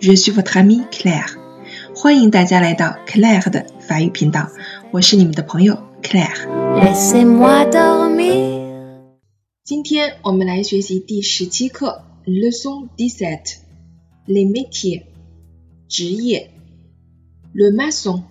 Je suis votre amie Claire. 欢迎大家来到 Claire 的法语频道，我是你们的朋友 Claire。今天我们来学习第十七课，Leçon dix-sept。Les métiers，职业。Le maçon，le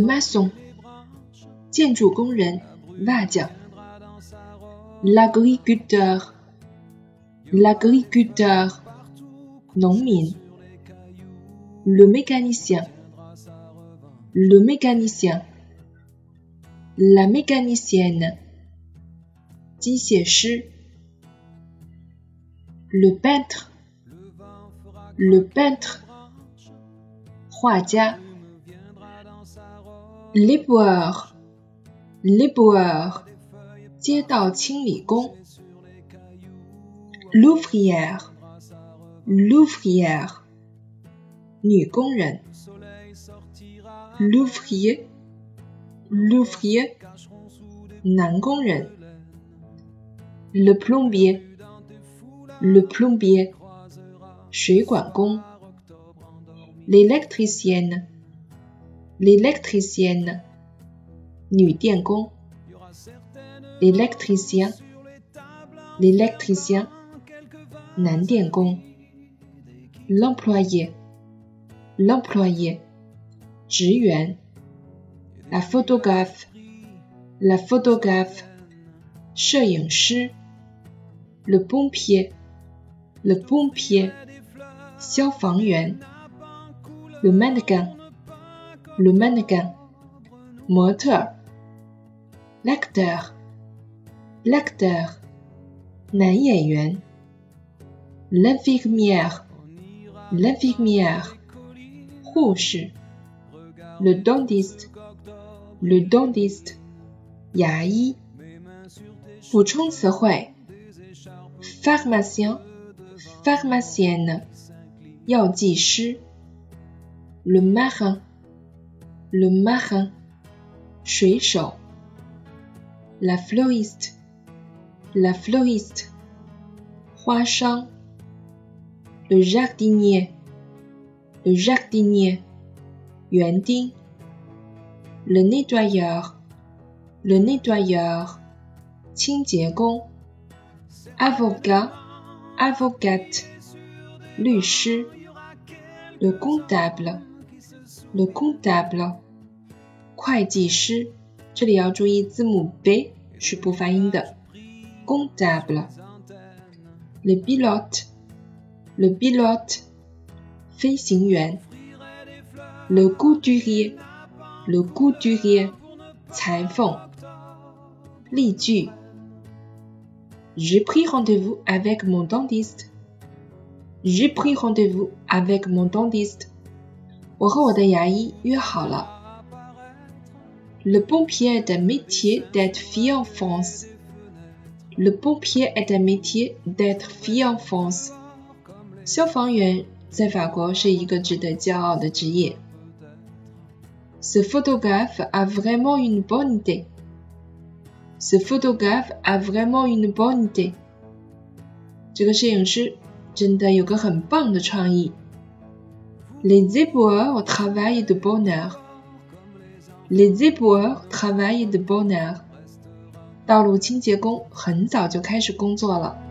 maçon，建筑工人，瓦匠。L'agriculteur。l'agriculteur, le mécanicien, le mécanicien, la mécanicienne, le peintre, le peintre, l'éboueur, l'éboueur, 街道清理工。l'ouvrière, l'ouvrière, l'ouvrier, l'ouvrier, le plombier, le plombier, l'électricienne, l'électricienne, l'électricien, l'électricien, 男电工 ，l'employé，l'employé，职员，la photographe，la photographe，摄影师，le pompier，le pompier，消防员，le mannequin，le mannequin，模特，l'acteur，l'acteur，男演员。l'infirmière, l'infirmière, le dentiste, le dentiste, yaï, pharmacien, pharmacienne, le marin, le marin, la fleuriste, la fleuriste, le jardinier, le jardinier, le nettoyeur, le nettoyeur, avocat, avocate, le comptable, le comptable, 会计师，这里要注意字母 b 是不发音的，comptable, le pilote。 Le pilote, le couturier, le couturier, J'ai pris rendez-vous avec mon dentiste. J'ai pris rendez-vous avec mon dentiste. Le pompier est un métier d'être fier en France. Le pompier est un métier d'être fier en France. 消防员在法国是一个值得骄傲的职业。Ce photographe a vraiment une bonne idée. Ce photographe a vraiment une bonne idée. 这个摄影师真的有个很棒的创意。Les éboueurs travaillent de bonne heure. Les éboueurs travaillent de bonne heure. 道路清洁工很早就开始工作了。